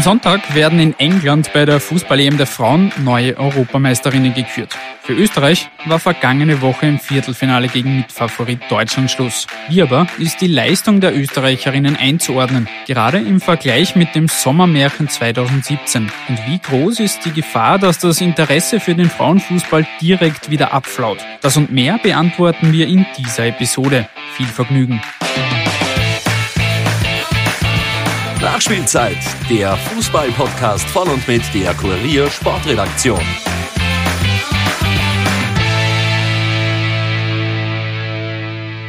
Am Sonntag werden in England bei der Fußball-EM der Frauen neue Europameisterinnen gekürt. Für Österreich war vergangene Woche im Viertelfinale gegen Mitfavorit Deutschland Schluss. Wie aber ist die Leistung der Österreicherinnen einzuordnen, gerade im Vergleich mit dem Sommermärchen 2017? Und wie groß ist die Gefahr, dass das Interesse für den Frauenfußball direkt wieder abflaut? Das und mehr beantworten wir in dieser Episode. Viel Vergnügen! Nachspielzeit, der Fußball-Podcast von und mit der Kurier Sportredaktion.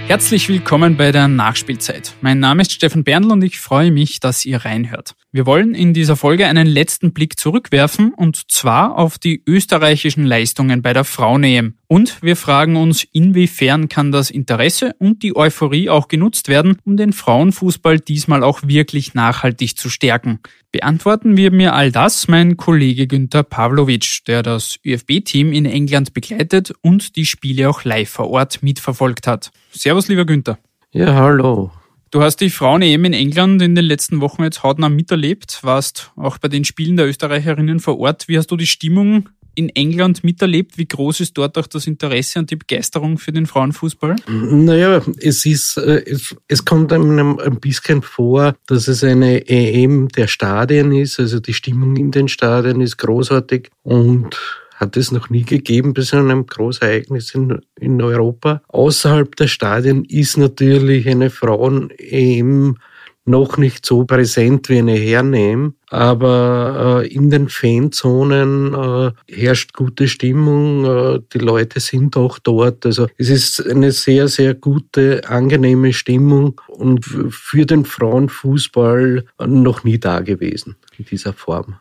Herzlich willkommen bei der Nachspielzeit. Mein Name ist Stefan Berndl und ich freue mich, dass ihr reinhört. Wir wollen in dieser Folge einen letzten Blick zurückwerfen und zwar auf die österreichischen Leistungen bei der Frauen-EM. Und wir fragen uns, inwiefern kann das Interesse und die Euphorie auch genutzt werden, um den Frauenfußball diesmal auch wirklich nachhaltig zu stärken. Beantworten wir mir all das mein Kollege Günther Pavlovic, der das ÖFB-Team in England begleitet und die Spiele auch live vor Ort mitverfolgt hat. Servus, lieber Günther. Ja, hallo. Du hast die Frauen-EM in England in den letzten Wochen jetzt hautnah miterlebt, warst auch bei den Spielen der Österreicherinnen vor Ort. Wie hast du die Stimmung in England miterlebt? Wie groß ist dort auch das Interesse und die Begeisterung für den Frauenfußball? Naja, es ist, äh, es, es kommt einem ein bisschen vor, dass es eine EM der Stadien ist. Also die Stimmung in den Stadien ist großartig und hat es noch nie gegeben bei so einem Großereignis in, in Europa. Außerhalb der Stadien ist natürlich eine Frauen-EM noch nicht so präsent wie eine Hernehm, aber äh, in den Fanzonen äh, herrscht gute Stimmung, äh, die Leute sind auch dort. Also es ist eine sehr, sehr gute, angenehme Stimmung und für den Frauenfußball noch nie da gewesen in dieser Form.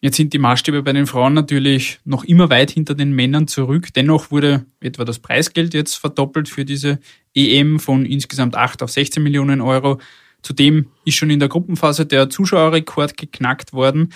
Jetzt sind die Maßstäbe bei den Frauen natürlich noch immer weit hinter den Männern zurück. Dennoch wurde etwa das Preisgeld jetzt verdoppelt für diese EM von insgesamt 8 auf 16 Millionen Euro. Zudem ist schon in der Gruppenphase der Zuschauerrekord geknackt worden.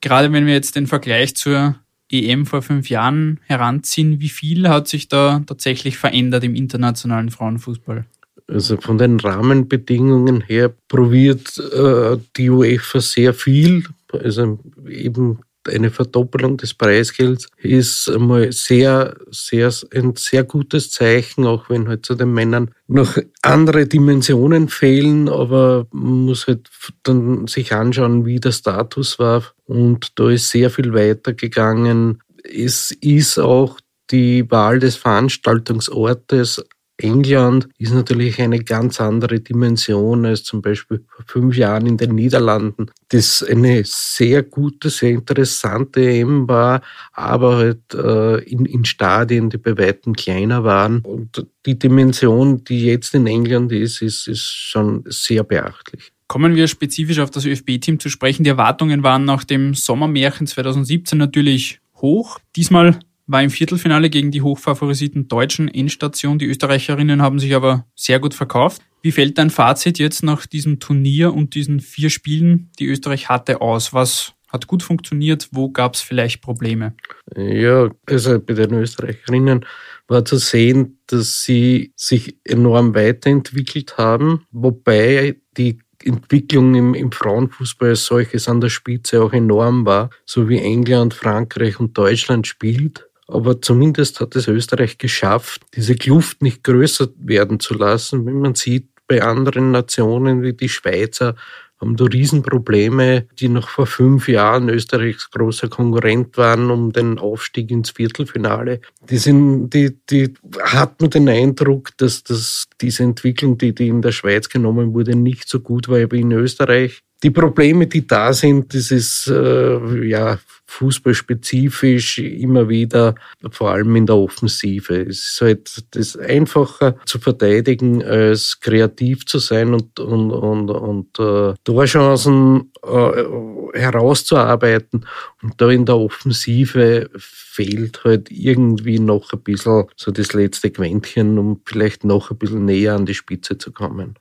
Gerade wenn wir jetzt den Vergleich zur EM vor fünf Jahren heranziehen, wie viel hat sich da tatsächlich verändert im internationalen Frauenfußball? Also von den Rahmenbedingungen her probiert äh, die UEFA sehr viel. Also eben eine Verdoppelung des Preisgelds ist einmal sehr, sehr, ein sehr gutes Zeichen, auch wenn halt zu den Männern noch andere Dimensionen fehlen, aber man muss halt dann sich anschauen, wie der Status war und da ist sehr viel weitergegangen. Es ist auch die Wahl des Veranstaltungsortes England ist natürlich eine ganz andere Dimension als zum Beispiel vor fünf Jahren in den Niederlanden. Das eine sehr gute, sehr interessante EM war, aber halt äh, in, in Stadien, die bei weitem kleiner waren. Und die Dimension, die jetzt in England ist, ist, ist schon sehr beachtlich. Kommen wir spezifisch auf das ÖFB-Team zu sprechen. Die Erwartungen waren nach dem Sommermärchen 2017 natürlich hoch. Diesmal war im Viertelfinale gegen die hochfavorisierten deutschen Endstation. Die Österreicherinnen haben sich aber sehr gut verkauft. Wie fällt dein Fazit jetzt nach diesem Turnier und diesen vier Spielen, die Österreich hatte, aus? Was hat gut funktioniert? Wo gab es vielleicht Probleme? Ja, also bei den Österreicherinnen war zu sehen, dass sie sich enorm weiterentwickelt haben, wobei die Entwicklung im, im Frauenfußball als solches an der Spitze auch enorm war, so wie England, Frankreich und Deutschland spielt. Aber zumindest hat es Österreich geschafft, diese Kluft nicht größer werden zu lassen. Wenn man sieht, bei anderen Nationen wie die Schweizer haben da Riesenprobleme, die noch vor fünf Jahren Österreichs großer Konkurrent waren um den Aufstieg ins Viertelfinale. Die sind, die, die hat den Eindruck, dass das, diese Entwicklung, die, die in der Schweiz genommen wurde, nicht so gut war wie in Österreich. Die Probleme, die da sind, das ist äh, ja fußballspezifisch immer wieder, vor allem in der Offensive. Es ist halt das einfacher zu verteidigen, als kreativ zu sein und, und, und, und äh, Torchancen äh, herauszuarbeiten. Und da in der Offensive fehlt halt irgendwie noch ein bisschen so das letzte Quäntchen, um vielleicht noch ein bisschen näher an die Spitze zu kommen.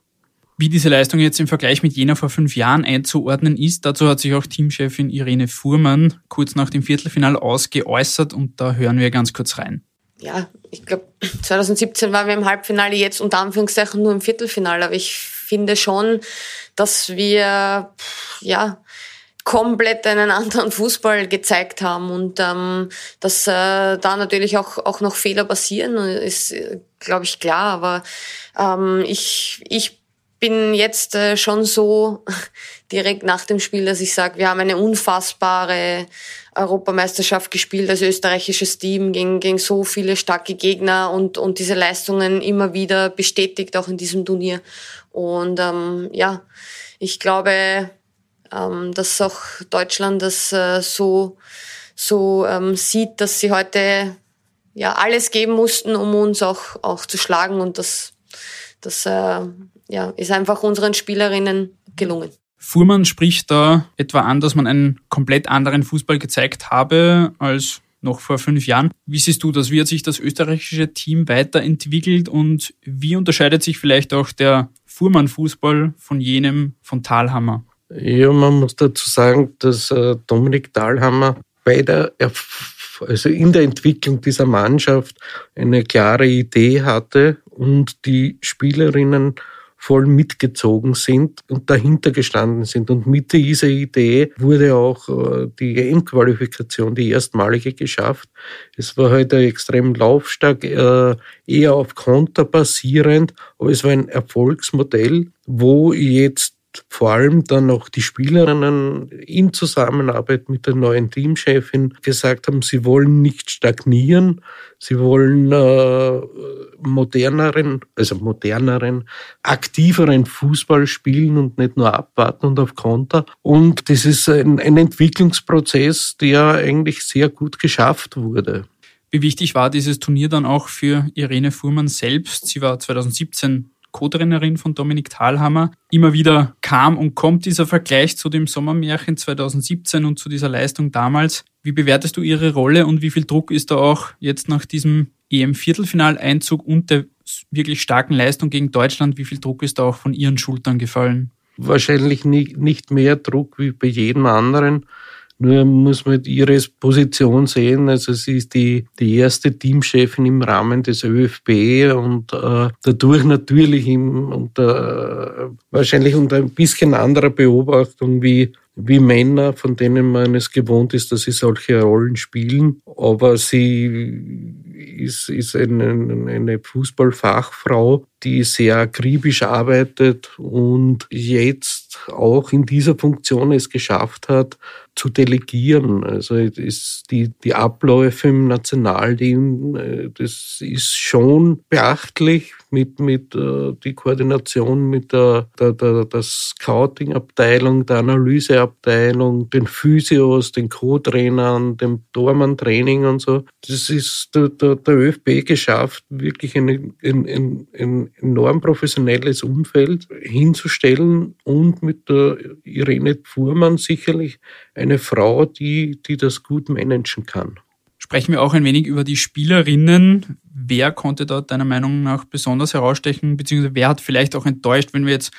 Wie diese Leistung jetzt im Vergleich mit jener vor fünf Jahren einzuordnen ist, dazu hat sich auch Teamchefin Irene Fuhrmann kurz nach dem Viertelfinale ausgeäußert und da hören wir ganz kurz rein. Ja, ich glaube, 2017 waren wir im Halbfinale, jetzt unter Anführungszeichen nur im Viertelfinale, aber ich finde schon, dass wir, ja, komplett einen anderen Fußball gezeigt haben und ähm, dass äh, da natürlich auch auch noch Fehler passieren ist glaube ich klar aber ähm, ich ich bin jetzt äh, schon so direkt nach dem Spiel, dass ich sage, wir haben eine unfassbare Europameisterschaft gespielt als österreichisches Team gegen, gegen so viele starke Gegner und, und diese Leistungen immer wieder bestätigt, auch in diesem Turnier. Und ähm, ja, ich glaube, ähm, dass auch Deutschland das äh, so, so ähm, sieht, dass sie heute ja alles geben mussten, um uns auch, auch zu schlagen und das, das äh, ja, ist einfach unseren Spielerinnen gelungen. Fuhrmann spricht da etwa an, dass man einen komplett anderen Fußball gezeigt habe als noch vor fünf Jahren. Wie siehst du das? Wie hat sich das österreichische Team weiterentwickelt und wie unterscheidet sich vielleicht auch der Fuhrmann-Fußball von jenem von Thalhammer? Ja, man muss dazu sagen, dass äh, Dominik Thalhammer bei der also in der Entwicklung dieser Mannschaft eine klare Idee hatte und die Spielerinnen voll mitgezogen sind und dahinter gestanden sind. Und mit dieser Idee wurde auch äh, die EM-Qualifikation, die erstmalige, geschafft. Es war heute halt extrem laufstark, äh, eher auf Konter basierend, aber es war ein Erfolgsmodell, wo jetzt vor allem dann auch die Spielerinnen in Zusammenarbeit mit der neuen Teamchefin gesagt haben, sie wollen nicht stagnieren, sie wollen äh, moderneren, also moderneren, aktiveren Fußball spielen und nicht nur abwarten und auf Konter. Und das ist ein, ein Entwicklungsprozess, der eigentlich sehr gut geschafft wurde. Wie wichtig war dieses Turnier dann auch für Irene Fuhrmann selbst? Sie war 2017 Co-Trainerin von Dominik Thalhammer. Immer wieder kam und kommt dieser Vergleich zu dem Sommermärchen 2017 und zu dieser Leistung damals. Wie bewertest du ihre Rolle und wie viel Druck ist da auch jetzt nach diesem EM-Viertelfinaleinzug und der wirklich starken Leistung gegen Deutschland, wie viel Druck ist da auch von ihren Schultern gefallen? Wahrscheinlich nicht mehr Druck wie bei jedem anderen. Nur muss man ihre Position sehen. Also sie ist die, die erste Teamchefin im Rahmen des ÖFB und äh, dadurch natürlich im, unter, wahrscheinlich unter ein bisschen anderer Beobachtung wie wie Männer, von denen man es gewohnt ist, dass sie solche Rollen spielen. Aber sie ist, ist eine, eine Fußballfachfrau, die sehr akribisch arbeitet und jetzt auch in dieser Funktion es geschafft hat, zu delegieren. Also ist die, die Abläufe im Nationalteam, äh, das ist schon beachtlich mit, mit äh, die Koordination mit der, der, der, der Scouting-Abteilung, der Analyseabteilung, den Physios, den Co-Trainern, dem Tormann-Training und so. Das ist der, der, der ÖFB geschafft, wirklich ein, ein, ein, ein enorm professionelles Umfeld hinzustellen und mit der Irene Fuhrmann sicherlich eine Frau, die, die das gut managen kann. Sprechen wir auch ein wenig über die Spielerinnen. Wer konnte dort deiner Meinung nach besonders herausstechen, beziehungsweise wer hat vielleicht auch enttäuscht, wenn wir jetzt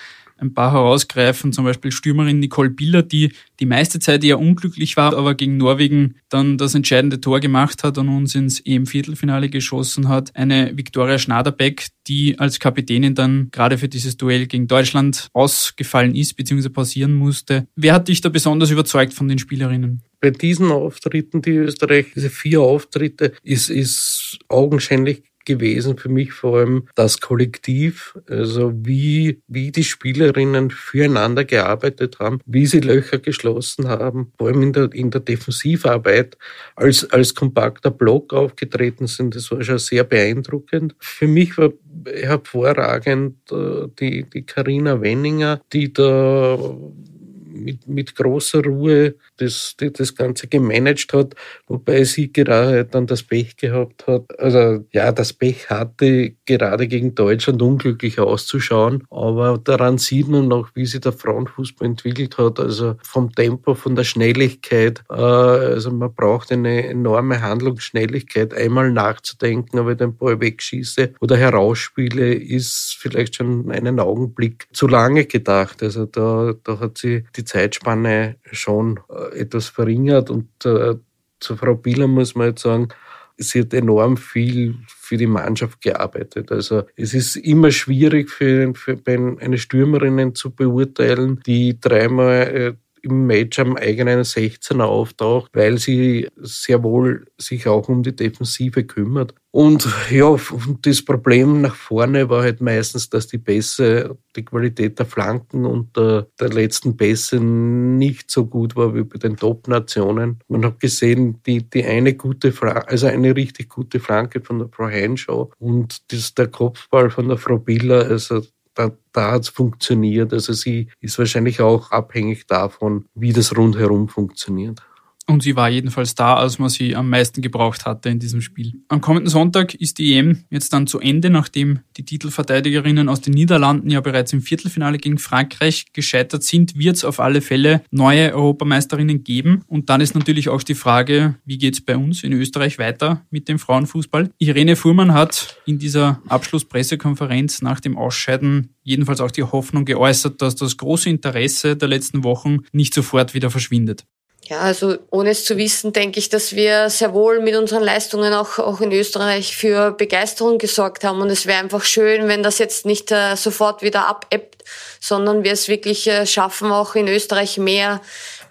ein paar herausgreifen, zum Beispiel Stürmerin Nicole Biller, die die meiste Zeit eher unglücklich war, aber gegen Norwegen dann das entscheidende Tor gemacht hat und uns ins EM-Viertelfinale geschossen hat. Eine Viktoria Schnaderbeck, die als Kapitänin dann gerade für dieses Duell gegen Deutschland ausgefallen ist bzw. pausieren musste. Wer hat dich da besonders überzeugt von den Spielerinnen? Bei diesen Auftritten, die Österreich, diese vier Auftritte, ist, ist augenscheinlich gewesen für mich vor allem das Kollektiv, also wie, wie die Spielerinnen füreinander gearbeitet haben, wie sie Löcher geschlossen haben, vor allem in der, in der Defensivarbeit als, als kompakter Block aufgetreten sind. Das war schon sehr beeindruckend. Für mich war hervorragend äh, die, die Carina Wenninger, die da mit, mit großer Ruhe das, das Ganze gemanagt hat, wobei sie gerade dann das Pech gehabt hat, also ja, das Pech hatte, gerade gegen Deutschland unglücklich auszuschauen, aber daran sieht man noch, wie sich der Frauenfußball entwickelt hat, also vom Tempo, von der Schnelligkeit, äh, also man braucht eine enorme Handlungsschnelligkeit, einmal nachzudenken, ob ich den Ball wegschieße oder herausspiele, ist vielleicht schon einen Augenblick zu lange gedacht, also da, da hat sie die Zeitspanne schon äh, etwas verringert und äh, zu Frau Bieler muss man jetzt sagen, sie hat enorm viel für die Mannschaft gearbeitet. Also es ist immer schwierig für, für eine Stürmerin zu beurteilen, die dreimal äh, im Match am eigenen 16er auftaucht, weil sie sehr wohl sich auch um die Defensive kümmert. Und ja, das Problem nach vorne war halt meistens, dass die Pässe, die Qualität der Flanken und der, der letzten Pässe nicht so gut war wie bei den Top-Nationen. Man hat gesehen, die, die eine gute Flanke, also eine richtig gute Flanke von der Frau Heinschau und das, der Kopfball von der Frau Biller, also da, da hat es funktioniert. Also sie ist wahrscheinlich auch abhängig davon, wie das rundherum funktioniert. Und sie war jedenfalls da, als man sie am meisten gebraucht hatte in diesem Spiel. Am kommenden Sonntag ist die EM jetzt dann zu Ende, nachdem die Titelverteidigerinnen aus den Niederlanden ja bereits im Viertelfinale gegen Frankreich gescheitert sind, wird es auf alle Fälle neue Europameisterinnen geben. Und dann ist natürlich auch die Frage, wie geht es bei uns in Österreich weiter mit dem Frauenfußball? Irene Fuhrmann hat in dieser Abschlusspressekonferenz nach dem Ausscheiden jedenfalls auch die Hoffnung geäußert, dass das große Interesse der letzten Wochen nicht sofort wieder verschwindet. Ja, also ohne es zu wissen, denke ich, dass wir sehr wohl mit unseren Leistungen auch, auch in Österreich für Begeisterung gesorgt haben. Und es wäre einfach schön, wenn das jetzt nicht äh, sofort wieder abebbt, sondern wir es wirklich äh, schaffen, auch in Österreich mehr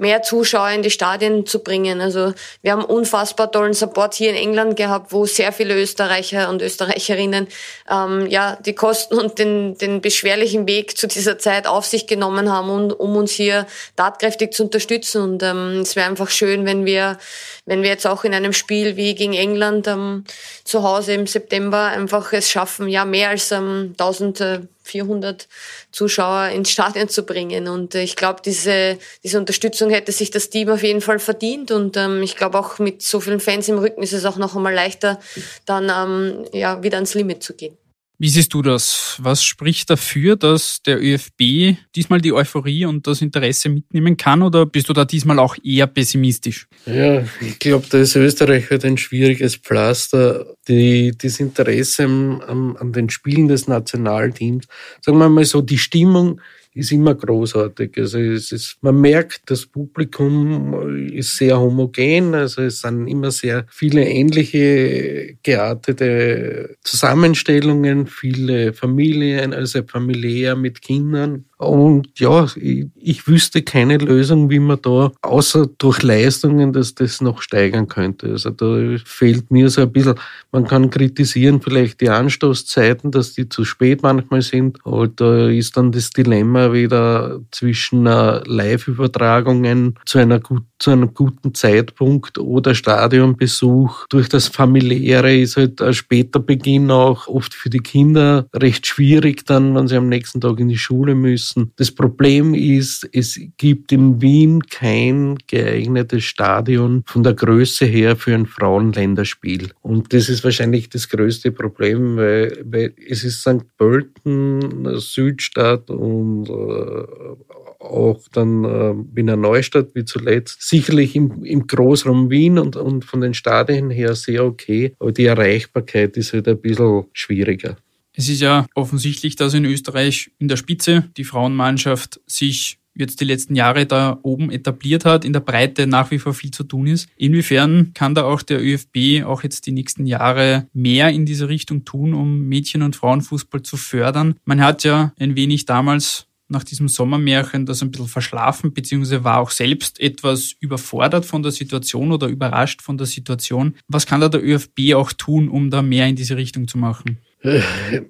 mehr Zuschauer in die Stadien zu bringen. Also wir haben unfassbar tollen Support hier in England gehabt, wo sehr viele Österreicher und Österreicherinnen ähm, ja die Kosten und den, den beschwerlichen Weg zu dieser Zeit auf sich genommen haben, und, um uns hier tatkräftig zu unterstützen. Und ähm, es wäre einfach schön, wenn wir, wenn wir jetzt auch in einem Spiel wie gegen England ähm, zu Hause im September einfach es schaffen, ja mehr als ähm, 1000 400 Zuschauer ins Stadion zu bringen. Und äh, ich glaube, diese, diese Unterstützung hätte sich das Team auf jeden Fall verdient. Und ähm, ich glaube, auch mit so vielen Fans im Rücken ist es auch noch einmal leichter, dann ähm, ja, wieder ans Limit zu gehen. Wie siehst du das? Was spricht dafür, dass der ÖFB diesmal die Euphorie und das Interesse mitnehmen kann oder bist du da diesmal auch eher pessimistisch? Ja, ich glaube, da ist Österreich halt ein schwieriges Pflaster. Die, das Interesse an, an den Spielen des Nationalteams, sagen wir mal so, die Stimmung ist immer großartig. Also es ist, man merkt, das Publikum ist sehr homogen, also es sind immer sehr viele ähnliche geartete Zusammenstellungen, viele Familien, also familiär mit Kindern. Und ja, ich, ich wüsste keine Lösung, wie man da, außer durch Leistungen, dass das noch steigern könnte. Also da fehlt mir so ein bisschen, man kann kritisieren vielleicht die Anstoßzeiten, dass die zu spät manchmal sind. Aber da ist dann das Dilemma wieder zwischen äh, Live-Übertragungen zu einer zu einem guten Zeitpunkt oder Stadionbesuch. Durch das familiäre ist halt ein später Beginn auch oft für die Kinder recht schwierig dann, wenn sie am nächsten Tag in die Schule müssen. Das Problem ist, es gibt in Wien kein geeignetes Stadion von der Größe her für ein Frauenländerspiel. Und das ist wahrscheinlich das größte Problem, weil, weil es ist St. Pölten, Südstadt und äh, auch dann äh, Wiener Neustadt wie zuletzt. Sicherlich im, im Großraum Wien und, und von den Stadien her sehr okay, aber die Erreichbarkeit ist halt ein bisschen schwieriger. Es ist ja offensichtlich, dass in Österreich in der Spitze die Frauenmannschaft sich jetzt die letzten Jahre da oben etabliert hat, in der Breite nach wie vor viel zu tun ist. Inwiefern kann da auch der ÖFB auch jetzt die nächsten Jahre mehr in diese Richtung tun, um Mädchen- und Frauenfußball zu fördern? Man hat ja ein wenig damals nach diesem Sommermärchen das ein bisschen verschlafen, beziehungsweise war auch selbst etwas überfordert von der Situation oder überrascht von der Situation. Was kann da der ÖFB auch tun, um da mehr in diese Richtung zu machen?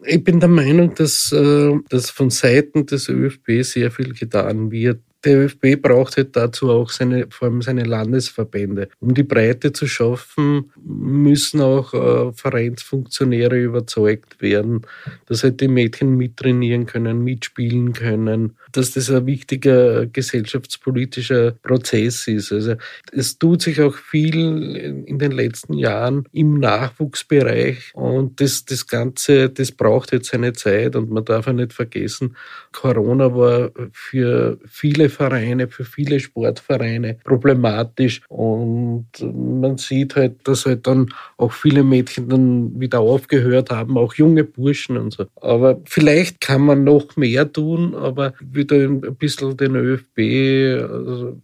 Ich bin der Meinung, dass, äh, dass von Seiten des ÖFB sehr viel getan wird. Der ÖFB braucht halt dazu auch seine, vor allem seine Landesverbände. Um die Breite zu schaffen, müssen auch äh, Vereinsfunktionäre überzeugt werden, dass halt die Mädchen mittrainieren können, mitspielen können, dass das ein wichtiger gesellschaftspolitischer Prozess ist. Also es tut sich auch viel in den letzten Jahren im Nachwuchsbereich und das, das Ganze, das braucht jetzt seine Zeit und man darf auch nicht vergessen, Corona war für viele Vereine, für viele Sportvereine problematisch und man sieht halt, dass halt dann auch viele Mädchen dann wieder aufgehört haben, auch junge Burschen und so. Aber vielleicht kann man noch mehr tun, aber wieder ein bisschen den ÖFB also,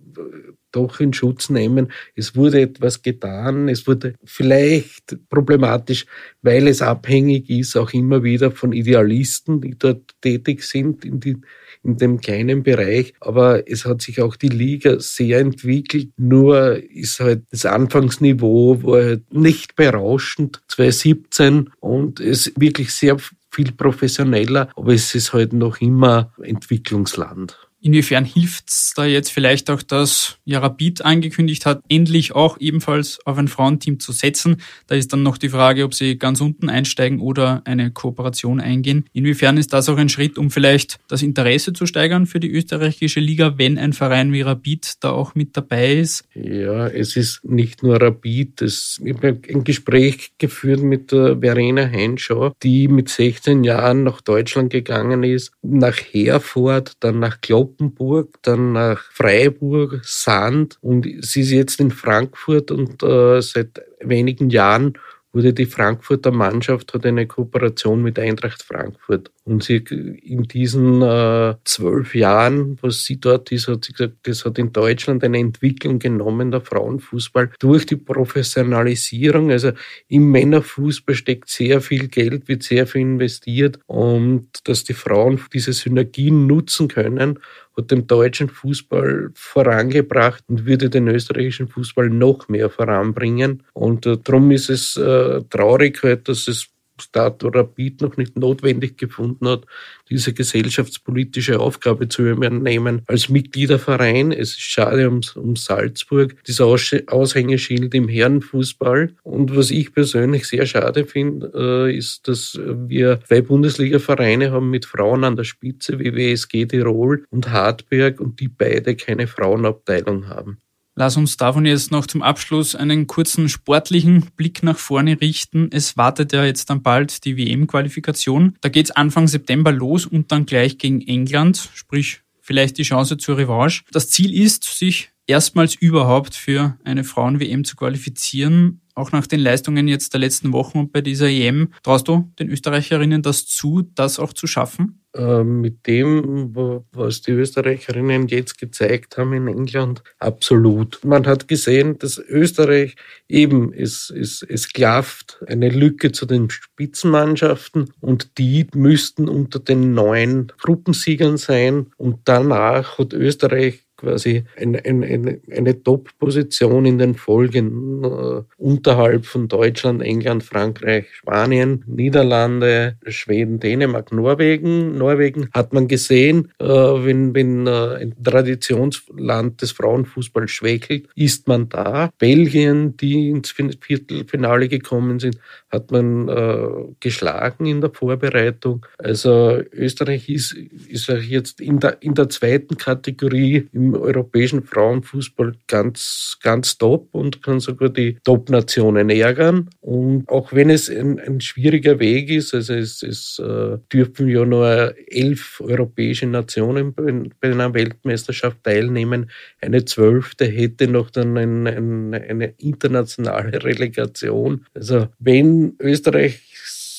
doch in Schutz nehmen. Es wurde etwas getan. Es wurde vielleicht problematisch, weil es abhängig ist, auch immer wieder von Idealisten, die dort tätig sind in, die, in dem kleinen Bereich. Aber es hat sich auch die Liga sehr entwickelt. Nur ist halt das Anfangsniveau war halt nicht berauschend 2017 und es wirklich sehr viel professioneller, aber es ist halt noch immer Entwicklungsland. Inwiefern hilft es da jetzt vielleicht auch, dass ja Rapid angekündigt hat, endlich auch ebenfalls auf ein Frauenteam zu setzen? Da ist dann noch die Frage, ob sie ganz unten einsteigen oder eine Kooperation eingehen. Inwiefern ist das auch ein Schritt, um vielleicht das Interesse zu steigern für die österreichische Liga, wenn ein Verein wie Rapid da auch mit dabei ist? Ja, es ist nicht nur Rapid. Es, ich habe ein Gespräch geführt mit der Verena Heinschau, die mit 16 Jahren nach Deutschland gegangen ist, nach Herford, dann nach Klopp Kloppenburg, dann nach Freiburg, Sand und sie ist jetzt in Frankfurt und äh, seit wenigen Jahren wurde die Frankfurter Mannschaft hat eine Kooperation mit Eintracht Frankfurt. Und sie in diesen äh, zwölf Jahren, was sie dort ist, hat sie gesagt, das hat in Deutschland eine Entwicklung genommen, der Frauenfußball, durch die Professionalisierung. Also im Männerfußball steckt sehr viel Geld, wird sehr viel investiert und dass die Frauen diese Synergien nutzen können hat den deutschen Fußball vorangebracht und würde den österreichischen Fußball noch mehr voranbringen. Und äh, darum ist es äh, traurig halt, dass es Stato Rapid noch nicht notwendig gefunden hat, diese gesellschaftspolitische Aufgabe zu übernehmen. Als Mitgliederverein, es ist schade um, um Salzburg, das Aushängeschild im Herrenfußball. Und was ich persönlich sehr schade finde, äh, ist, dass wir zwei Bundesliga-Vereine haben mit Frauen an der Spitze, wie WSG Tirol und Hartberg, und die beide keine Frauenabteilung haben. Lass uns davon jetzt noch zum Abschluss einen kurzen sportlichen Blick nach vorne richten. Es wartet ja jetzt dann bald die WM-Qualifikation. Da geht's Anfang September los und dann gleich gegen England, sprich vielleicht die Chance zur Revanche. Das Ziel ist, sich erstmals überhaupt für eine Frauen-WM zu qualifizieren. Auch nach den Leistungen jetzt der letzten Wochen und bei dieser EM. Traust du den Österreicherinnen das zu, das auch zu schaffen? Ähm, mit dem, was die Österreicherinnen jetzt gezeigt haben in England, absolut. Man hat gesehen, dass Österreich eben, es, es, es klafft eine Lücke zu den Spitzenmannschaften und die müssten unter den neun Gruppensiegern sein und danach hat Österreich quasi eine, eine, eine Top-Position in den Folgen äh, unterhalb von Deutschland, England, Frankreich, Spanien, Niederlande, Schweden, Dänemark, Norwegen. Norwegen hat man gesehen, äh, wenn, wenn äh, ein Traditionsland des Frauenfußballs schwächelt, ist man da. Belgien, die ins Viertelfinale gekommen sind, hat man äh, geschlagen in der Vorbereitung. Also Österreich ist, ist jetzt in der, in der zweiten Kategorie im europäischen Frauenfußball ganz, ganz top und kann sogar die Top-Nationen ärgern. Und auch wenn es ein, ein schwieriger Weg ist, also es, es äh, dürfen ja nur elf europäische Nationen bei, bei, einer Weltmeisterschaft teilnehmen. Eine zwölfte hätte noch dann ein, ein, eine internationale Relegation. Also wenn Österreich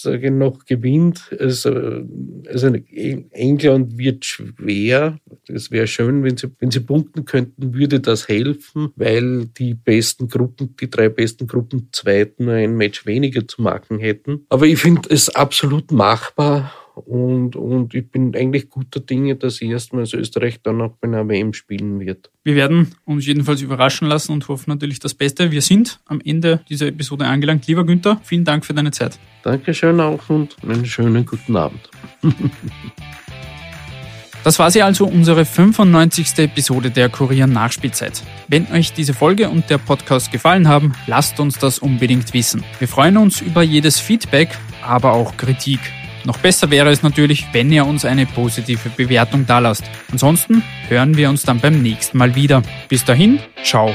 noch gewinnt. Also, also England wird schwer. Es wäre schön, wenn sie, wenn sie punkten könnten, würde das helfen, weil die besten Gruppen, die drei besten Gruppen Zweiten ein Match weniger zu machen hätten. Aber ich finde es absolut machbar und, und ich bin eigentlich guter Dinge, dass erstmals Österreich dann auch bei einer WM spielen wird. Wir werden uns jedenfalls überraschen lassen und hoffen natürlich das Beste. Wir sind am Ende dieser Episode angelangt. Lieber Günther, vielen Dank für deine Zeit. Dankeschön auch und einen schönen guten Abend. Das war sie also unsere 95. Episode der Kurier Nachspielzeit. Wenn euch diese Folge und der Podcast gefallen haben, lasst uns das unbedingt wissen. Wir freuen uns über jedes Feedback, aber auch Kritik. Noch besser wäre es natürlich, wenn ihr uns eine positive Bewertung dalasst. Ansonsten hören wir uns dann beim nächsten Mal wieder. Bis dahin, ciao.